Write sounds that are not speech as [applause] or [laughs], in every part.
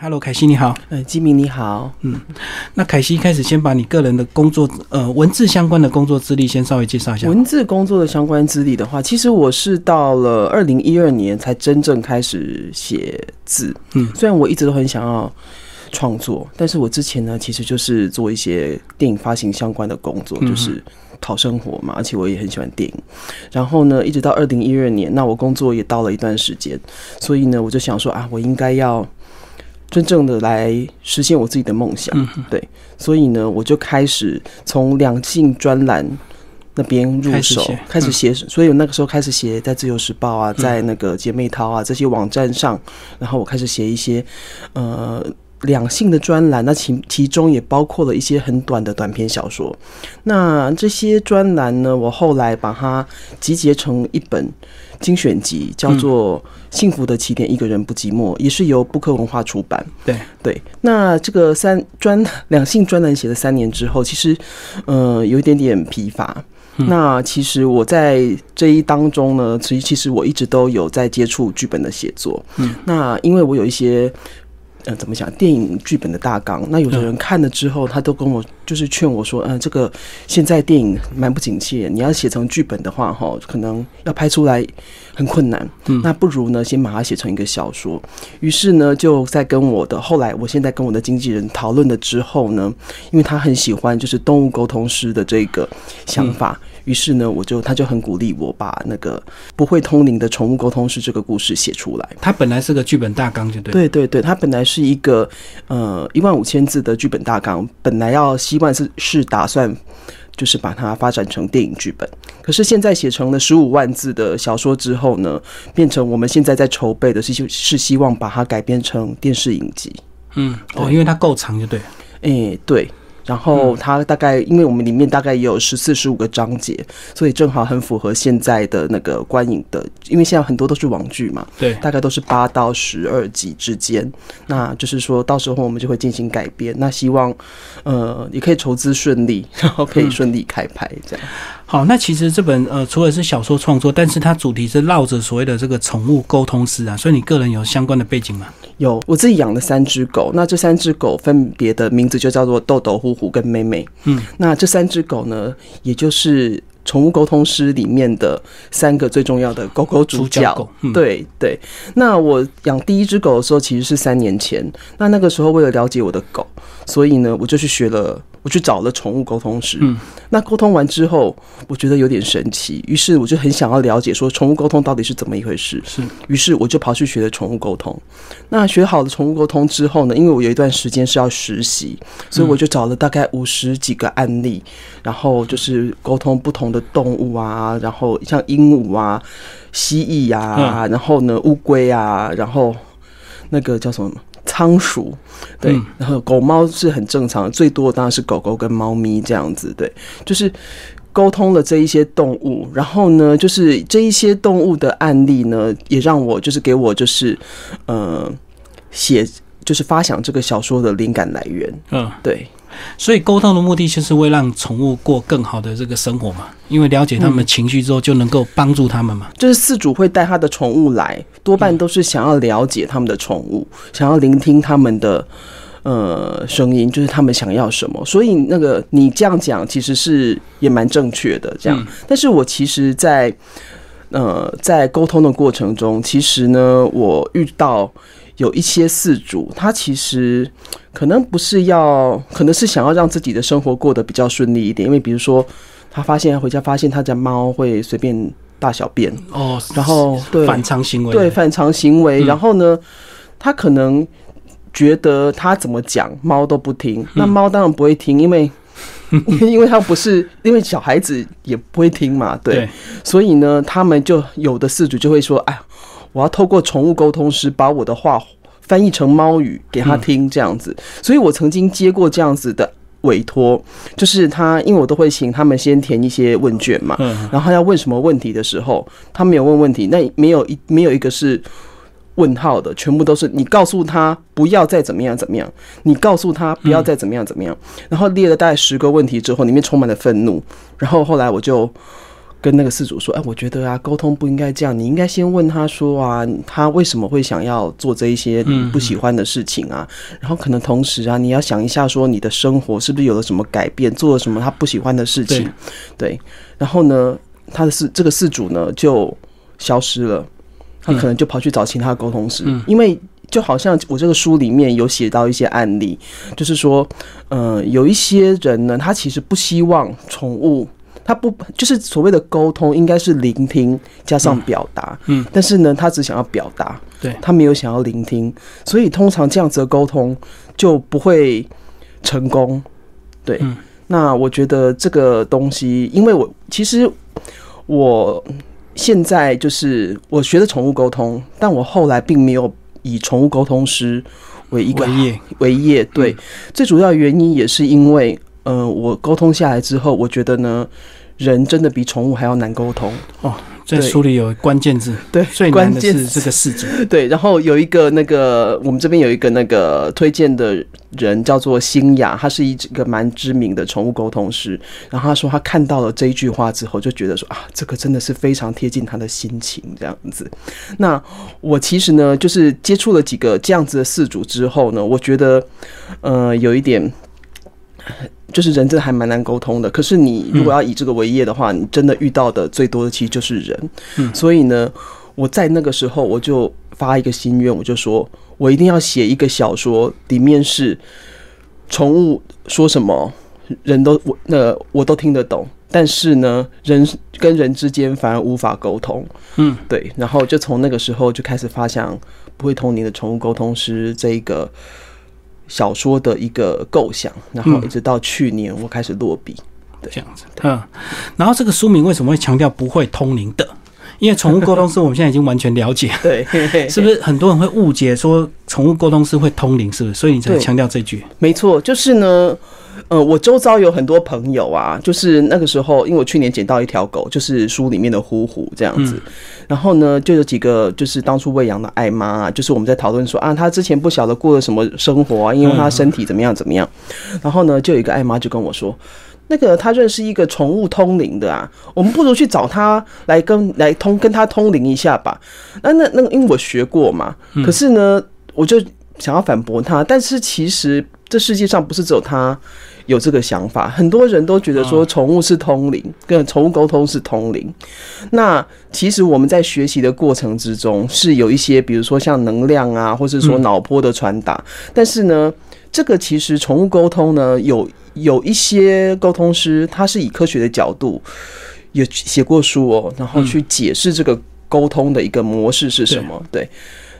Hello，凯西你好。呃，基明你好。嗯，那凯西一开始先把你个人的工作，呃，文字相关的工作资历先稍微介绍一下。文字工作的相关资历的话，其实我是到了二零一二年才真正开始写字。嗯，虽然我一直都很想要创作，但是我之前呢，其实就是做一些电影发行相关的工作，就是讨生活嘛。而且我也很喜欢电影。然后呢，一直到二零一二年，那我工作也到了一段时间，所以呢，我就想说啊，我应该要。真正的来实现我自己的梦想，对，所以呢，我就开始从两性专栏那边入手，开始写，所以我那个时候开始写在自由时报啊，在那个姐妹淘啊这些网站上，然后我开始写一些呃两性的专栏，那其其中也包括了一些很短的短篇小说。那这些专栏呢，我后来把它集结成一本。精选集叫做《幸福的起点》，一个人不寂寞，也是由布克文化出版。对对，那这个三专两性专栏写了三年之后，其实呃有一点点疲乏。那其实我在这一当中呢，其实其实我一直都有在接触剧本的写作。嗯，那因为我有一些。嗯，怎么讲？电影剧本的大纲，那有的人看了之后，他都跟我就是劝我说，嗯，这个现在电影蛮不景气，你要写成剧本的话，哈，可能要拍出来很困难。嗯，那不如呢，先把它写成一个小说。于是呢，就在跟我的后来，我现在跟我的经纪人讨论了之后呢，因为他很喜欢就是动物沟通师的这个想法。于是呢，我就他就很鼓励我把那个不会通灵的宠物沟通师这个故事写出来。他本来是个剧本大纲，就对。对对对，他本来是一个呃一万五千字的剧本大纲，本来要希望是是打算就是把它发展成电影剧本。可是现在写成了十五万字的小说之后呢，变成我们现在在筹备的是是希望把它改编成电视影集。嗯，哦，因为它够长，就对。哎，对。然后它大概，因为我们里面大概也有十四十五个章节，所以正好很符合现在的那个观影的，因为现在很多都是网剧嘛，对，大概都是八到十二集之间。那就是说到时候我们就会进行改编，那希望呃也可以筹资顺利，[laughs] 然后可以顺利开拍这样。好，那其实这本呃除了是小说创作，但是它主题是绕着所谓的这个宠物沟通师啊，所以你个人有相关的背景吗？有，我自己养了三只狗，那这三只狗分别的名字就叫做豆豆、呼呼跟妹妹。嗯，那这三只狗呢，也就是宠物沟通师里面的三个最重要的狗狗主角。对对，那我养第一只狗的时候，其实是三年前，那那个时候为了了解我的狗，所以呢，我就去学了。我去找了宠物沟通师，嗯，那沟通完之后，我觉得有点神奇，于是我就很想要了解说宠物沟通到底是怎么一回事。是，于是我就跑去学了宠物沟通。那学好了宠物沟通之后呢，因为我有一段时间是要实习，所以我就找了大概五十几个案例，然后就是沟通不同的动物啊，然后像鹦鹉啊、蜥蜴呀，然后呢乌龟啊，然后那个叫什么？仓鼠，对，然后狗猫是很正常的，最多当然是狗狗跟猫咪这样子，对，就是沟通了这一些动物，然后呢，就是这一些动物的案例呢，也让我就是给我就是呃写就是发想这个小说的灵感来源，嗯，对。所以沟通的目的就是为让宠物过更好的这个生活嘛，因为了解他们情绪之后就能够帮助他们嘛。就是饲主会带他的宠物来，多半都是想要了解他们的宠物，想要聆听他们的呃声音，就是他们想要什么。所以那个你这样讲其实是也蛮正确的，这样。但是我其实，在呃在沟通的过程中，其实呢，我遇到。有一些饲主，他其实可能不是要，可能是想要让自己的生活过得比较顺利一点。因为比如说，他发现回家发现他家猫会随便大小便。哦，然后对反常行为，对反常行为，然后呢，他可能觉得他怎么讲猫都不听，那猫当然不会听，因为 [laughs] 因为他不是因为小孩子也不会听嘛，对，所以呢，他们就有的饲主就会说，哎。我要透过宠物沟通师把我的话翻译成猫语给他听，这样子。所以我曾经接过这样子的委托，就是他，因为我都会请他们先填一些问卷嘛，然后要问什么问题的时候，他没有问问题，那没有一没有一个是问号的，全部都是你告诉他不要再怎么样怎么样，你告诉他不要再怎么样怎么样，然后列了大概十个问题之后，里面充满了愤怒，然后后来我就。跟那个事主说，哎，我觉得啊，沟通不应该这样，你应该先问他说啊，他为什么会想要做这一些你不喜欢的事情啊？然后可能同时啊，你要想一下说，你的生活是不是有了什么改变，做了什么他不喜欢的事情？对。然后呢，他的事这个事主呢就消失了，他可能就跑去找其他沟通师，因为就好像我这个书里面有写到一些案例，就是说，嗯，有一些人呢，他其实不希望宠物。他不就是所谓的沟通，应该是聆听加上表达，嗯，但是呢，他只想要表达，对他没有想要聆听，所以通常这样子的沟通就不会成功。对，那我觉得这个东西，因为我其实我现在就是我学的宠物沟通，但我后来并没有以宠物沟通师为一个业为业。对，最主要原因也是因为，嗯，我沟通下来之后，我觉得呢。人真的比宠物还要难沟通哦，在书里有关键字，[laughs] 对，最难的是这个事主，[laughs] 对。然后有一个那个，我们这边有一个那个推荐的人叫做新雅，他是一个蛮知名的宠物沟通师。然后他说他看到了这一句话之后，就觉得说啊，这个真的是非常贴近他的心情这样子。那我其实呢，就是接触了几个这样子的事主之后呢，我觉得呃，有一点。就是人真的还蛮难沟通的，可是你如果要以这个为业的话，你真的遇到的最多的其实就是人。嗯，所以呢，我在那个时候我就发一个心愿，我就说我一定要写一个小说，里面是宠物说什么，人都我那我都听得懂，但是呢，人跟人之间反而无法沟通。嗯，对，然后就从那个时候就开始发想不会通灵的宠物沟通师这一个。小说的一个构想，然后一直到去年我开始落笔，这样子。嗯，然后这个书名为什么会强调不会通灵的？因为宠物沟通师我们现在已经完全了解，[laughs] 对，[laughs] 是不是很多人会误解说宠物沟通师会通灵？是不是？所以你才强调这句？没错，就是呢。呃，我周遭有很多朋友啊，就是那个时候，因为我去年捡到一条狗，就是书里面的呼呼这样子。然后呢，就有几个就是当初喂养的爱妈啊，就是我们在讨论说啊，她之前不晓得过了什么生活啊，因为她身体怎么样怎么样。然后呢，就有一个爱妈就跟我说，那个她认识一个宠物通灵的啊，我们不如去找他来跟来通跟他通灵一下吧。那那那个，因为我学过嘛，可是呢，我就想要反驳他，但是其实这世界上不是只有他。有这个想法，很多人都觉得说宠物是通灵，跟宠物沟通是通灵。那其实我们在学习的过程之中，是有一些，比如说像能量啊，或是说脑波的传达。但是呢，这个其实宠物沟通呢，有有一些沟通师，他是以科学的角度有写过书哦，然后去解释这个沟通的一个模式是什么。对，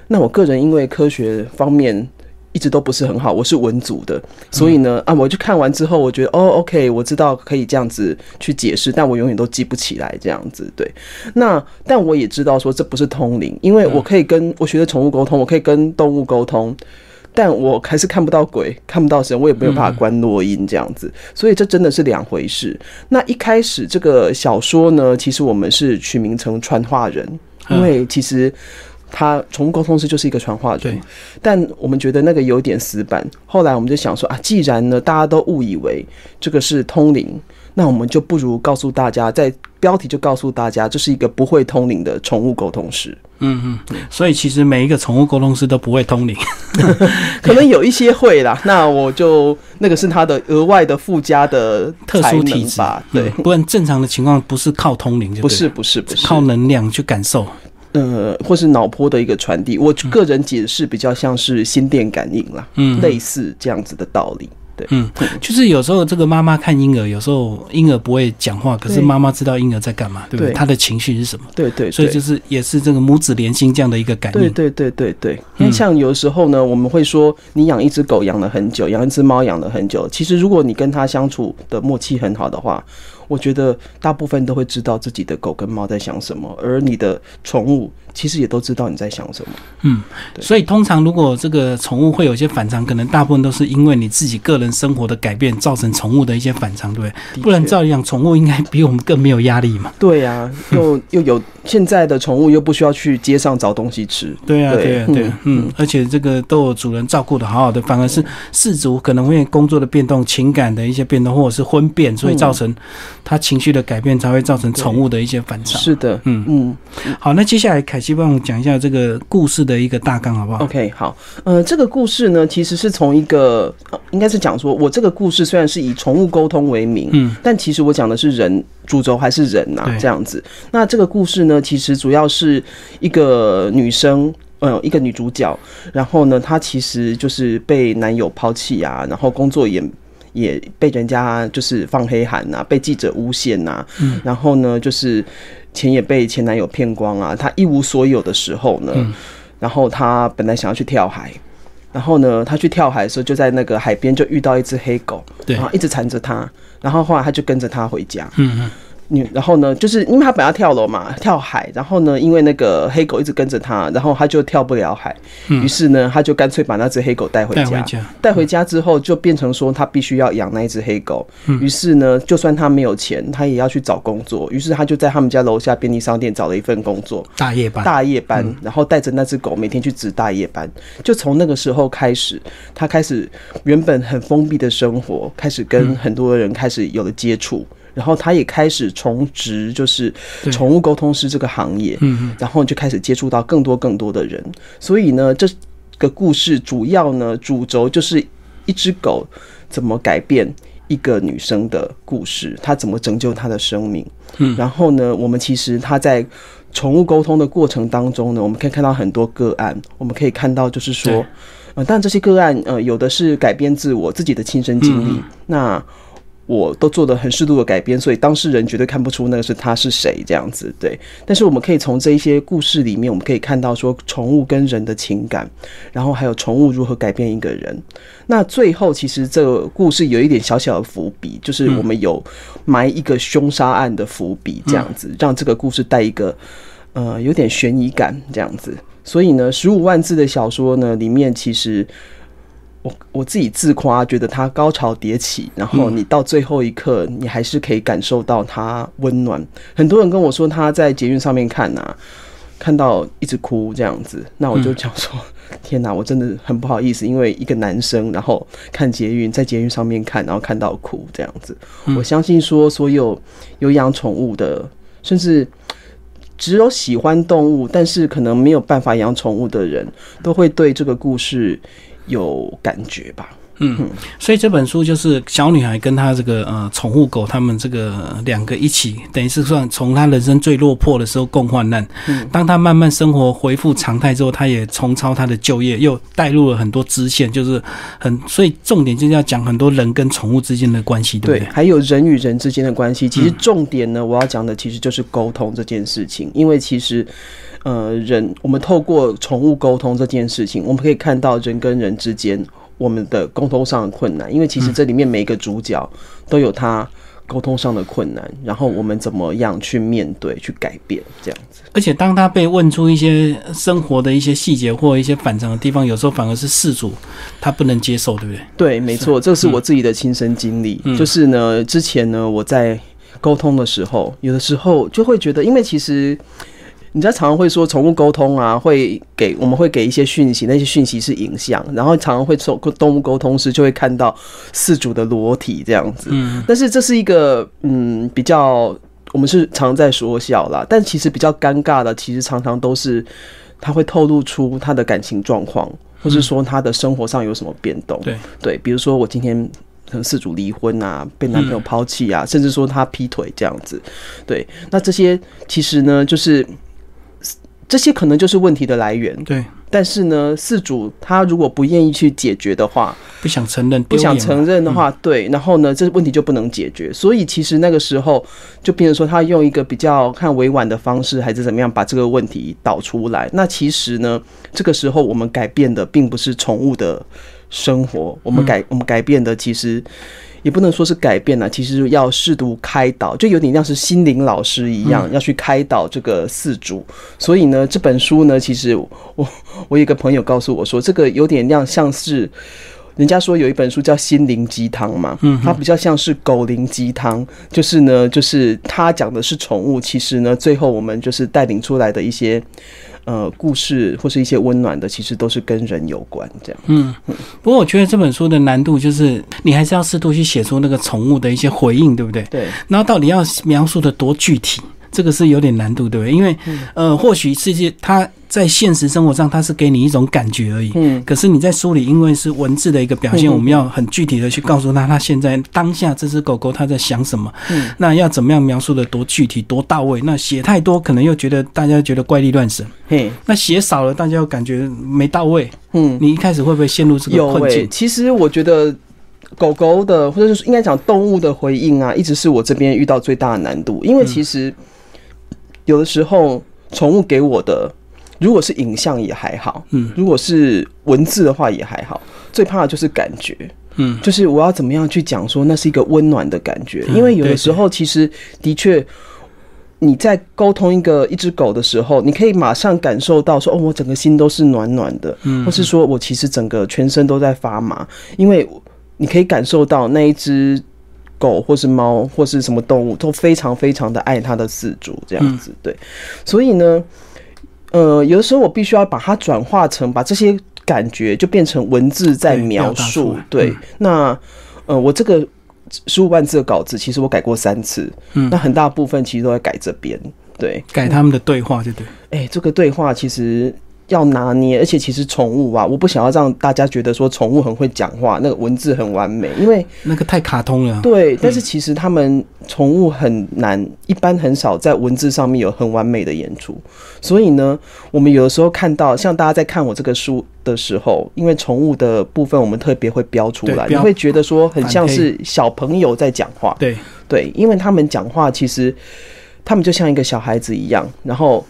那我个人因为科学方面。一直都不是很好，我是文组的，所以呢，啊，我就看完之后，我觉得哦，OK，我知道可以这样子去解释，但我永远都记不起来这样子。对，那但我也知道说这不是通灵，因为我可以跟我学的宠物沟通，我可以跟动物沟通，但我还是看不到鬼，看不到神，我也没有办法关落音这样子，所以这真的是两回事。那一开始这个小说呢，其实我们是取名成传话人，因为其实。他宠物沟通师就是一个传话人，但我们觉得那个有点死板。后来我们就想说啊，既然呢大家都误以为这个是通灵，那我们就不如告诉大家，在标题就告诉大家，这是一个不会通灵的宠物沟通师。嗯嗯，所以其实每一个宠物沟通师都不会通灵，可能有一些会啦。那我就那个是他的额外的附加的特殊体质吧。对，不然正常的情况不是靠通灵，就不是不是不是靠能量去感受。呃，或是脑波的一个传递，我个人解释比较像是心电感应啦，嗯，类似这样子的道理，对，嗯，就是有时候这个妈妈看婴儿，有时候婴儿不会讲话，可是妈妈知道婴儿在干嘛，对不对？他的情绪是什么？对对，所以就是也是这个母子连心这样的一个感应，对对对对对。因为像有时候呢，我们会说，你养一只狗养了很久，养一只猫养了很久，其实如果你跟它相处的默契很好的话。我觉得大部分都会知道自己的狗跟猫在想什么，而你的宠物其实也都知道你在想什么。嗯，所以通常如果这个宠物会有一些反常，可能大部分都是因为你自己个人生活的改变造成宠物的一些反常，对不对？不然照理讲，宠物应该比我们更没有压力嘛。对呀，又又有现在的宠物又不需要去街上找东西吃。对啊，对啊，对，嗯，而且这个都有主人照顾的好好的，反而是氏族可能会工作的变动、情感的一些变动，或者是婚变，所以造成。他情绪的改变才会造成宠物的一些反常。是的，嗯嗯。好，那接下来凯西帮我讲一下这个故事的一个大纲，好不好？OK，好。呃，这个故事呢，其实是从一个，应该是讲说，我这个故事虽然是以宠物沟通为名，嗯，但其实我讲的是人，主轴还是人呐，这样子。那这个故事呢，其实主要是一个女生。嗯，一个女主角，然后呢，她其实就是被男友抛弃啊，然后工作也也被人家就是放黑函呐，被记者诬陷呐，嗯，然后呢，就是钱也被前男友骗光啊，她一无所有的时候呢，然后她本来想要去跳海，然后呢，她去跳海的时候就在那个海边就遇到一只黑狗，然后一直缠着她，然后后来她就跟着他回家，嗯嗯。你然后呢？就是因为他本来要跳楼嘛，跳海。然后呢，因为那个黑狗一直跟着他，然后他就跳不了海。于是呢，他就干脆把那只黑狗带回家。带回家之后，就变成说他必须要养那一只黑狗。于是呢，就算他没有钱，他也要去找工作。于是他就在他们家楼下便利商店找了一份工作，大夜班。大夜班，然后带着那只狗每天去值大夜班。就从那个时候开始，他开始原本很封闭的生活，开始跟很多人开始有了接触。然后他也开始从职，就是宠物沟通师这个行业，嗯，然后就开始接触到更多更多的人。所以呢，这个故事主要呢主轴就是一只狗怎么改变一个女生的故事，它怎么拯救她的生命。嗯，然后呢，我们其实他在宠物沟通的过程当中呢，我们可以看到很多个案，我们可以看到就是说，呃，但这些个案，呃，有的是改编自我自己的亲身经历，那。我都做的很适度的改编，所以当事人绝对看不出那个是他是谁这样子，对。但是我们可以从这一些故事里面，我们可以看到说宠物跟人的情感，然后还有宠物如何改变一个人。那最后其实这个故事有一点小小的伏笔，就是我们有埋一个凶杀案的伏笔，这样子让这个故事带一个呃有点悬疑感这样子。所以呢，十五万字的小说呢里面其实。我我自己自夸，觉得它高潮迭起，然后你到最后一刻，你还是可以感受到它温暖。很多人跟我说他在捷运上面看呐，看到一直哭这样子，那我就讲说，[laughs] 天哪，我真的很不好意思，因为一个男生，然后看捷运，在捷运上面看，然后看到哭这样子。我相信说，所有有养宠物的，甚至只有喜欢动物，但是可能没有办法养宠物的人，都会对这个故事。有感觉吧，嗯，所以这本书就是小女孩跟她这个呃宠物狗，他们这个两个一起，等于是算从她人生最落魄的时候共患难。嗯，当她慢慢生活恢复常态之后，她也重操她的旧业，又带入了很多支线，就是很，所以重点就是要讲很多人跟宠物之间的关系，对不对？还有人与人之间的关系。其实重点呢，我要讲的其实就是沟通这件事情，因为其实。呃，人我们透过宠物沟通这件事情，我们可以看到人跟人之间我们的沟通上的困难，因为其实这里面每一个主角都有他沟通上的困难，然后我们怎么样去面对、去改变这样子。而且当他被问出一些生活的一些细节或一些反常的地方，有时候反而是事主他不能接受，对不对？对，没错，这是我自己的亲身经历。就是呢，之前呢，我在沟通的时候，有的时候就会觉得，因为其实。你知道常常会说宠物沟通啊，会给我们会给一些讯息，那些讯息是影像，然后常常会从动物沟通时就会看到饲主的裸体这样子。嗯，但是这是一个嗯比较我们是常在说笑啦，但其实比较尴尬的，其实常常都是他会透露出他的感情状况，或是说他的生活上有什么变动。对对，比如说我今天可能饲主离婚啊，被男朋友抛弃啊，甚至说他劈腿这样子。对，那这些其实呢，就是。这些可能就是问题的来源。对，但是呢，事主他如果不愿意去解决的话，不想承认，不想承认的话，对，然后呢，这问题就不能解决。所以其实那个时候，就变成说他用一个比较看委婉的方式，还是怎么样，把这个问题导出来。那其实呢，这个时候我们改变的并不是宠物的生活，我们改我们改变的其实。也不能说是改变了，其实要适度开导，就有点像是心灵老师一样，要去开导这个四主。所以呢，这本书呢，其实我我有一个朋友告诉我说，这个有点像像是人家说有一本书叫心灵鸡汤嘛，嗯，它比较像是狗灵鸡汤，就是呢，就是它讲的是宠物，其实呢，最后我们就是带领出来的一些。呃故事或是一些温暖的，其实都是跟人有关这样。嗯，不过我觉得这本书的难度就是你还是要试图去写出那个宠物的一些回应，对不对？对。然后到底要描述的多具体？这个是有点难度，对不对？因为，呃，或许世界它在现实生活上它是给你一种感觉而已，嗯。可是你在书里，因为是文字的一个表现，我们要很具体的去告诉他，他现在当下这只狗狗它在想什么。嗯。那要怎么样描述的多具体、多到位？那写太多，可能又觉得大家觉得怪力乱神。嘿。那写少了，大家又感觉没到位。嗯。你一开始会不会陷入这个困境？其实我觉得。狗狗的，或者是应该讲动物的回应啊，一直是我这边遇到最大的难度。因为其实有的时候，宠物给我的，如果是影像也还好，嗯，如果是文字的话也还好。最怕的就是感觉，嗯，就是我要怎么样去讲说那是一个温暖的感觉。因为有的时候，其实的确你在沟通一个一只狗的时候，你可以马上感受到说，哦，我整个心都是暖暖的，嗯，或是说我其实整个全身都在发麻，因为。你可以感受到那一只狗，或是猫，或是什么动物，都非常非常的爱它的饲主，这样子对。所以呢，呃，有的时候我必须要把它转化成，把这些感觉就变成文字在描述。对，那呃，我这个十五万字的稿子，其实我改过三次，嗯，那很大部分其实都在改这边，对，改他们的对话，就对。哎，这个对话其实。要拿捏，而且其实宠物啊，我不想要让大家觉得说宠物很会讲话，那个文字很完美，因为那个太卡通了。对，但是其实他们宠物很难，一般很少在文字上面有很完美的演出。所以呢，我们有的时候看到，像大家在看我这个书的时候，因为宠物的部分我们特别会标出来，你会觉得说很像是小朋友在讲话。对对，因为他们讲话其实他们就像一个小孩子一样，然后。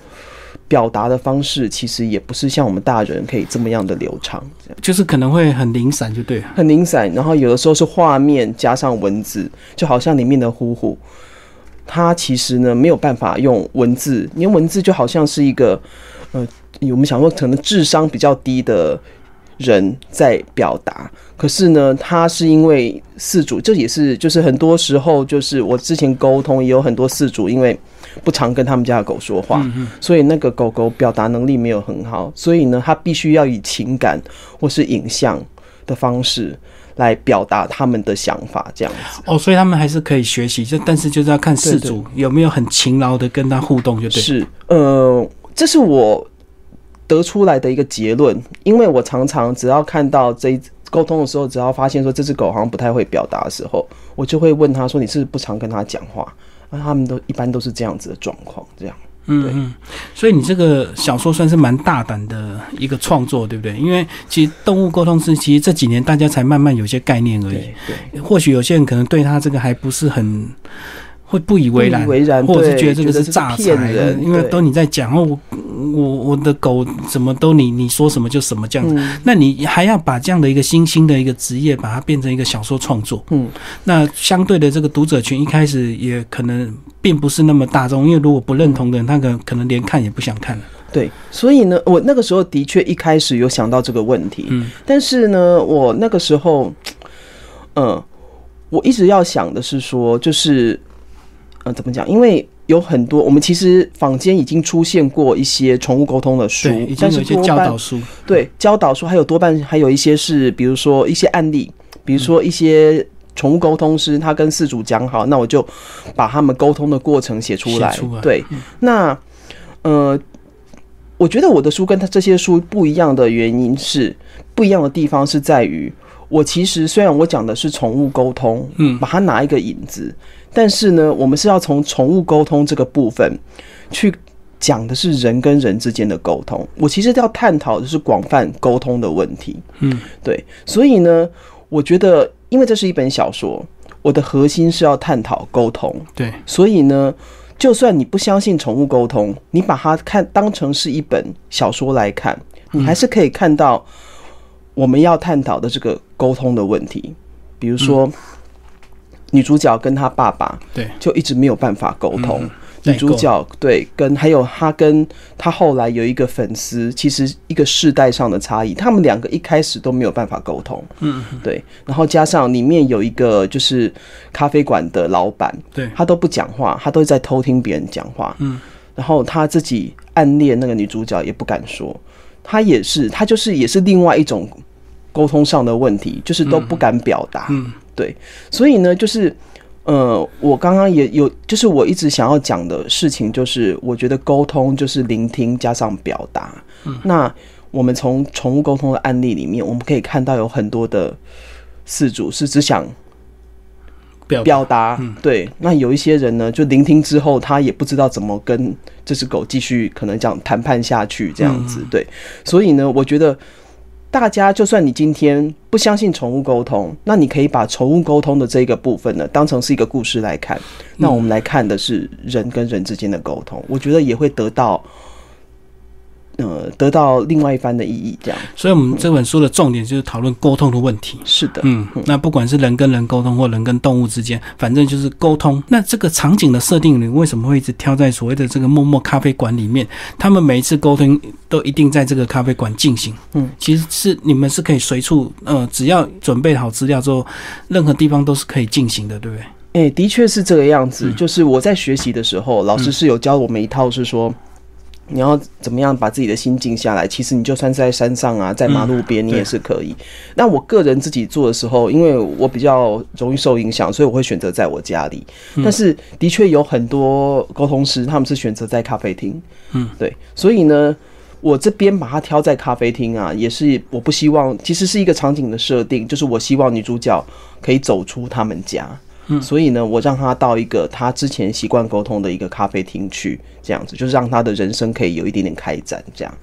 表达的方式其实也不是像我们大人可以这么样的流畅，这样就是可能会很零散，就对，很零散。然后有的时候是画面加上文字，就好像里面的呼呼，它其实呢没有办法用文字，因为文字就好像是一个呃，我们想说可能智商比较低的人在表达，可是呢，他是因为四组，这也是就是很多时候就是我之前沟通也有很多四组，因为。不常跟他们家的狗说话，所以那个狗狗表达能力没有很好，所以呢，它必须要以情感或是影像的方式来表达他们的想法，这样子。哦，所以他们还是可以学习，就但是就是要看事主有没有很勤劳的跟他互动，就对。是，呃，这是我得出来的一个结论，因为我常常只要看到这一沟通的时候，只要发现说这只狗好像不太会表达的时候，我就会问他说：“你是不是不常跟他讲话？”那他们都一般都是这样子的状况，这样，嗯嗯，所以你这个小说算是蛮大胆的一个创作，对不对？因为其实动物沟通是，其实这几年大家才慢慢有些概念而已，对，或许有些人可能对他这个还不是很。会不以为然，或者是觉得这个是诈财，因为都你在讲哦，我我我的狗怎么都你你说什么就什么这样子，那你还要把这样的一个新兴的一个职业，把它变成一个小说创作，嗯，那相对的这个读者群一开始也可能并不是那么大众，因为如果不认同的人，他可可能连看也不想看了。对，所以呢，我那个时候的确一开始有想到这个问题，嗯，但是呢，我那个时候，嗯，我一直要想的是说，就是。呃，怎么讲？因为有很多，我们其实坊间已经出现过一些宠物沟通的书，但是教导书，对教导书，还有多半还有一些是，比如说一些案例，比如说一些宠物沟通师，他跟饲主讲好，那我就把他们沟通的过程写出来。对，那呃，我觉得我的书跟他这些书不一样的原因是，不一样的地方是在于，我其实虽然我讲的是宠物沟通，嗯，把它拿一个引子。但是呢，我们是要从宠物沟通这个部分去讲的是人跟人之间的沟通。我其实要探讨的是广泛沟通的问题。嗯，对。所以呢，我觉得，因为这是一本小说，我的核心是要探讨沟通。对。所以呢，就算你不相信宠物沟通，你把它看当成是一本小说来看，你还是可以看到我们要探讨的这个沟通的问题，比如说。女主角跟她爸爸对，就一直没有办法沟通。女主角对，跟还有她跟她后来有一个粉丝，其实一个世代上的差异，他们两个一开始都没有办法沟通。嗯，对。然后加上里面有一个就是咖啡馆的老板，对，他都不讲话，他都在偷听别人讲话。嗯，然后他自己暗恋那个女主角也不敢说，他也是，他就是也是另外一种沟通上的问题，就是都不敢表达。嗯，对，所以呢，就是呃，我刚刚也有，就是我一直想要讲的事情，就是我觉得沟通就是聆听加上表达。嗯，那我们从宠物沟通的案例里面，我们可以看到有很多的饲主是只想。表表达对，那有一些人呢，就聆听之后，他也不知道怎么跟这只狗继续可能讲谈判下去这样子，对，所以呢，我觉得大家就算你今天不相信宠物沟通，那你可以把宠物沟通的这个部分呢，当成是一个故事来看，那我们来看的是人跟人之间的沟通，我觉得也会得到。呃，得到另外一番的意义，这样。所以，我们这本书的重点就是讨论沟通的问题。是的，嗯，那不管是人跟人沟通，或人跟动物之间，反正就是沟通。那这个场景的设定，你为什么会一直挑在所谓的这个默默咖啡馆里面？他们每一次沟通都一定在这个咖啡馆进行。嗯，其实是你们是可以随处，呃，只要准备好资料之后，任何地方都是可以进行的，对不对？哎，的确是这个样子。就是我在学习的时候，老师是有教我们一套，是说。你要怎么样把自己的心静下来？其实你就算是在山上啊，在马路边，你也是可以。那我个人自己做的时候，因为我比较容易受影响，所以我会选择在我家里。但是的确有很多沟通师，他们是选择在咖啡厅。嗯，对。所以呢，我这边把它挑在咖啡厅啊，也是我不希望，其实是一个场景的设定，就是我希望女主角可以走出他们家。所以呢，我让他到一个他之前习惯沟通的一个咖啡厅去，这样子就是让他的人生可以有一点点开展，这样。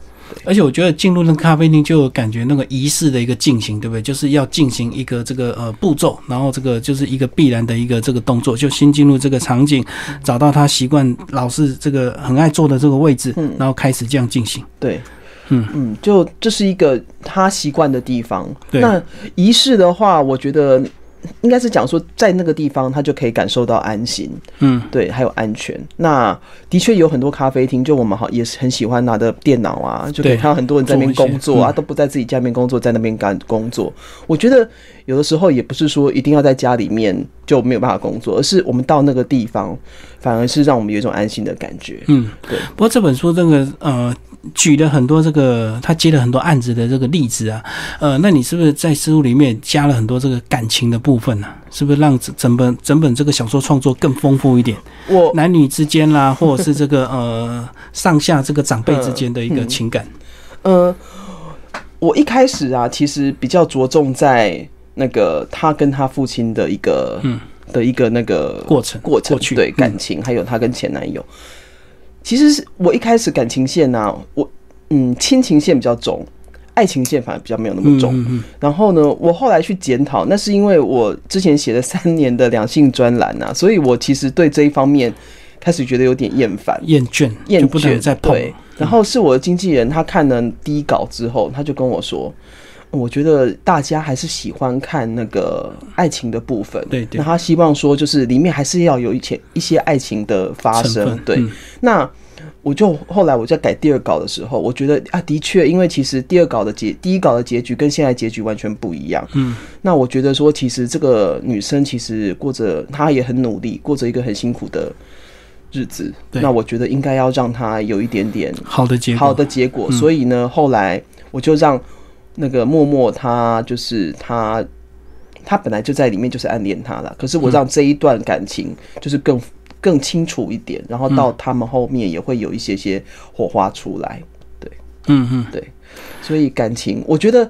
而且我觉得进入那咖啡厅就感觉那个仪式的一个进行，对不对？就是要进行一个这个呃步骤，然后这个就是一个必然的一个这个动作，就先进入这个场景，找到他习惯老是这个很爱坐的这个位置，然后开始这样进行。对，嗯嗯，就这是一个他习惯的地方。那仪式的话，我觉得。应该是讲说，在那个地方他就可以感受到安心，嗯，对，还有安全。那的确有很多咖啡厅，就我们好也是很喜欢拿的电脑啊，就可以看到很多人在那边工作啊，都不在自己家里面工作，在那边干工作。我觉得有的时候也不是说一定要在家里面就没有办法工作，而是我们到那个地方，反而是让我们有一种安心的感觉。嗯，对。不过这本书这个呃。举了很多这个他接了很多案子的这个例子啊，呃，那你是不是在书里面加了很多这个感情的部分呢？是不是让整本整本这个小说创作更丰富一点？我男女之间啦，[laughs] 或者是这个呃上下这个长辈之间的一个情感。呃，我一开始啊，其实比较着重在那个他跟他父亲的一个嗯的一个那个过程过程对感情，还有他跟前男友。其实是我一开始感情线呢，我嗯亲情线比较重，爱情线反而比较没有那么重。然后呢，我后来去检讨，那是因为我之前写了三年的两性专栏啊，所以我其实对这一方面开始觉得有点厌烦、厌倦、厌倦在碰。然后是我的经纪人，他看了第一稿之后，他就跟我说。我觉得大家还是喜欢看那个爱情的部分，对对。那他希望说，就是里面还是要有一些一些爱情的发生，对。那我就后来我在改第二稿的时候，我觉得啊，的确，因为其实第二稿的结，第一稿的结局跟现在结局完全不一样。嗯。那我觉得说，其实这个女生其实过着，她也很努力，过着一个很辛苦的日子。那我觉得应该要让她有一点点好的结好的结果。所以呢，后来我就让。那个默默，他就是他，他本来就在里面，就是暗恋他了。可是我让这一段感情就是更更清楚一点，然后到他们后面也会有一些些火花出来。对，嗯嗯，对。所以感情，我觉得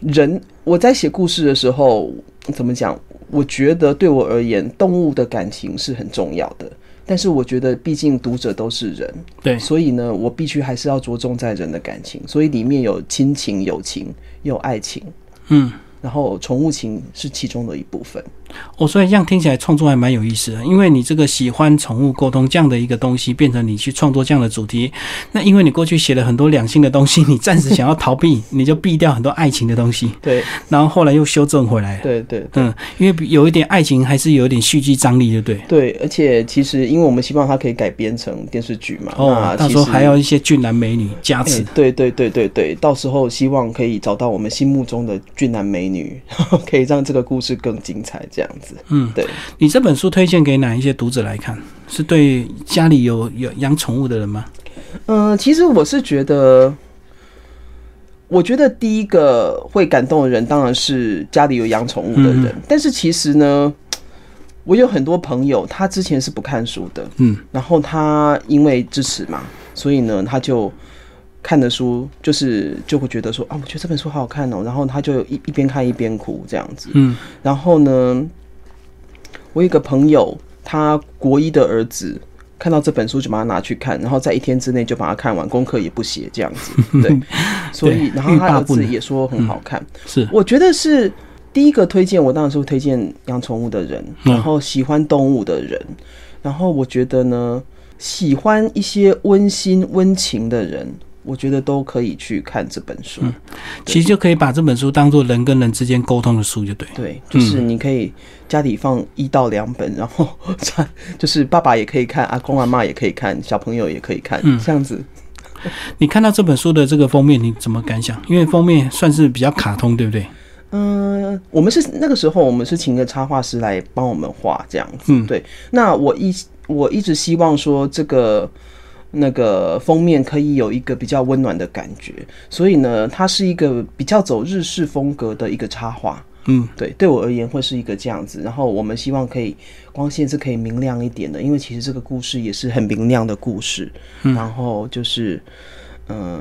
人我在写故事的时候，怎么讲？我觉得对我而言，动物的感情是很重要的。但是我觉得，毕竟读者都是人，对，所以呢，我必须还是要着重在人的感情，所以里面有亲情、友情，有爱情，嗯。然后宠物情是其中的一部分。哦，所以这样听起来创作还蛮有意思的，因为你这个喜欢宠物沟通这样的一个东西，变成你去创作这样的主题。那因为你过去写了很多两性的东西，[laughs] 你暂时想要逃避，你就避掉很多爱情的东西。[laughs] 对。然后后来又修正回来。对对。嗯，因为有一点爱情，还是有一点戏剧张力，对不对？对，而且其实因为我们希望它可以改编成电视剧嘛。哦。到时候还要一些俊男美女加持。对对对对对，到时候希望可以找到我们心目中的俊男美女。[laughs] 可以让这个故事更精彩。这样子。嗯，对。你这本书推荐给哪一些读者来看？是对家里有有养宠物的人吗？嗯，其实我是觉得，我觉得第一个会感动的人当然是家里有养宠物的人。但是其实呢，我有很多朋友，他之前是不看书的，嗯，然后他因为支持嘛，所以呢，他就看的书就是就会觉得说啊，我觉得这本书好好看哦，然后他就一一边看一边哭这样子，嗯，然后呢，我有一个朋友，他国一的儿子。看到这本书就把它拿去看，然后在一天之内就把它看完，功课也不写这样子。[laughs] 对，所以然后他 [laughs] 儿子也说很好看。是，我觉得是第一个推荐，我当然是会推荐养宠物的人，然后喜欢动物的人，然后我觉得呢，喜欢一些温馨温情的人。我觉得都可以去看这本书，其实就可以把这本书当做人跟人之间沟通的书，就对。对，就是你可以家里放一到两本，然后就是爸爸也可以看，阿公阿妈也可以看，小朋友也可以看，这样子。[laughs] 你看到这本书的这个封面，你怎么感想？因为封面算是比较卡通，对不对？嗯，我们是那个时候，我们是请个插画师来帮我们画这样子。对，那我一我一直希望说这个。那个封面可以有一个比较温暖的感觉，所以呢，它是一个比较走日式风格的一个插画。嗯，对，对我而言会是一个这样子。然后我们希望可以光线是可以明亮一点的，因为其实这个故事也是很明亮的故事。然后就是。嗯，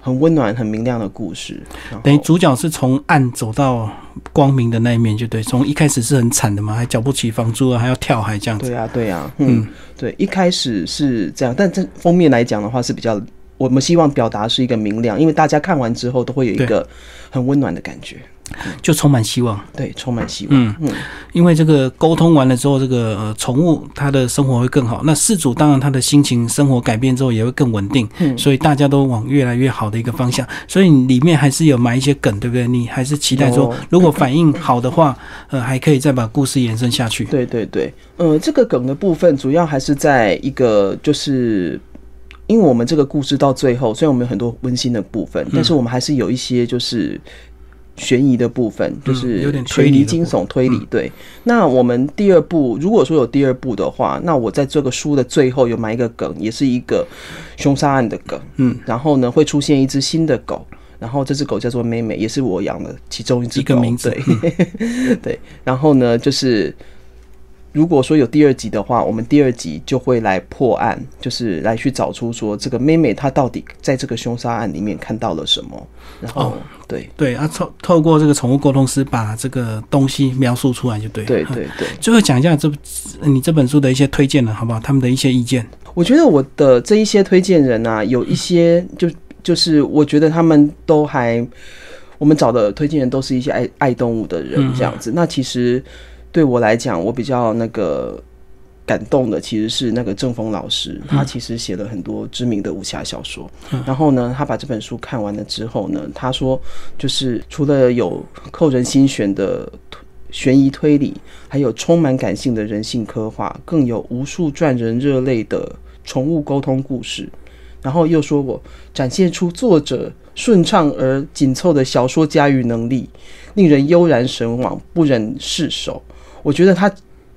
很温暖、很明亮的故事。等于主角是从暗走到光明的那一面，就对。从一开始是很惨的嘛，还缴不起房租啊，还要跳海这样子。对啊，对啊，嗯，对，一开始是这样，但这封面来讲的话是比较，我们希望表达是一个明亮，因为大家看完之后都会有一个很温暖的感觉。就充满希望，对，充满希望。嗯嗯，因为这个沟通完了之后，这个呃宠物它的生活会更好。那事主当然他的心情生活改变之后也会更稳定。嗯，所以大家都往越来越好的一个方向。所以里面还是有埋一些梗，对不对？你还是期待说，如果反应好的话，呃，还可以再把故事延伸下去。对对对，呃，这个梗的部分主要还是在一个，就是因为我们这个故事到最后，虽然我们有很多温馨的部分，但是我们还是有一些就是。悬疑的部分就是有点推理、惊悚、推理。对，那我们第二部如果说有第二部的话，那我在这个书的最后有埋一个梗，也是一个凶杀案的梗。嗯，然后呢会出现一只新的狗，然后这只狗叫做妹妹，也是我养的其中一只狗。名字。对，[laughs] 然后呢就是。如果说有第二集的话，我们第二集就会来破案，就是来去找出说这个妹妹她到底在这个凶杀案里面看到了什么。然后，对对啊，透透过这个宠物沟通师把这个东西描述出来就对。对对 [laughs] 对。最后讲一下这你这本书的一些推荐了，好不好？他们的一些意见。我觉得我的这一些推荐人啊，有一些就就是我觉得他们都还，我们找的推荐人都是一些爱爱动物的人这样子。那其实。对我来讲，我比较那个感动的其实是那个郑峰老师，他其实写了很多知名的武侠小说。然后呢，他把这本书看完了之后呢，他说，就是除了有扣人心弦的悬疑推理，还有充满感性的人性刻画，更有无数赚人热泪的宠物沟通故事。然后又说我展现出作者顺畅而紧凑的小说驾驭能力，令人悠然神往，不忍释手。我觉得他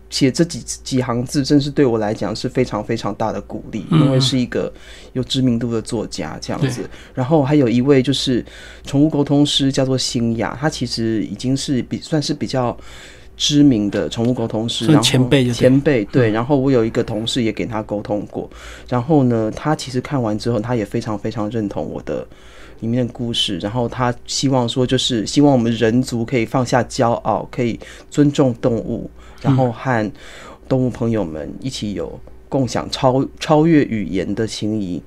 写这几几行字，真是对我来讲是非常非常大的鼓励，因为是一个有知名度的作家这样子。然后还有一位就是宠物沟通师，叫做新雅，他其实已经是比算是比较知名的宠物沟通师，然后前辈前辈对。然后我有一个同事也给他沟通过，然后呢，他其实看完之后，他也非常非常认同我的。里面的故事，然后他希望说，就是希望我们人族可以放下骄傲，可以尊重动物，然后和动物朋友们一起有共享超超越语言的情谊。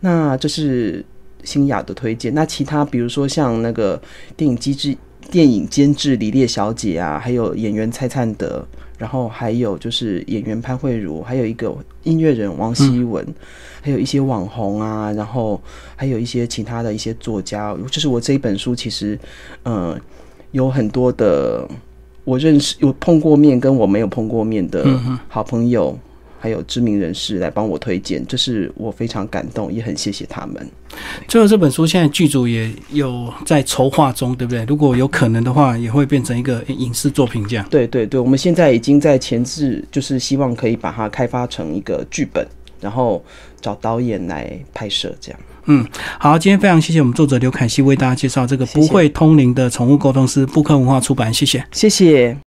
那这是新雅的推荐。那其他比如说像那个电影机制、电影监制李烈小姐啊，还有演员蔡灿德。然后还有就是演员潘慧茹，还有一个音乐人王希文，还有一些网红啊，然后还有一些其他的一些作家。就是我这一本书其实，嗯，有很多的我认识有碰过面跟我没有碰过面的好朋友，还有知名人士来帮我推荐，这是我非常感动，也很谢谢他们。最后这本书现在剧组也有在筹划中，对不对？如果有可能的话，也会变成一个影视作品这样。对对对，我们现在已经在前置，就是希望可以把它开发成一个剧本，然后找导演来拍摄这样。嗯，好，今天非常谢谢我们作者刘凯西为大家介绍这个不会通灵的宠物沟通师，布克文化出版，谢谢，谢谢。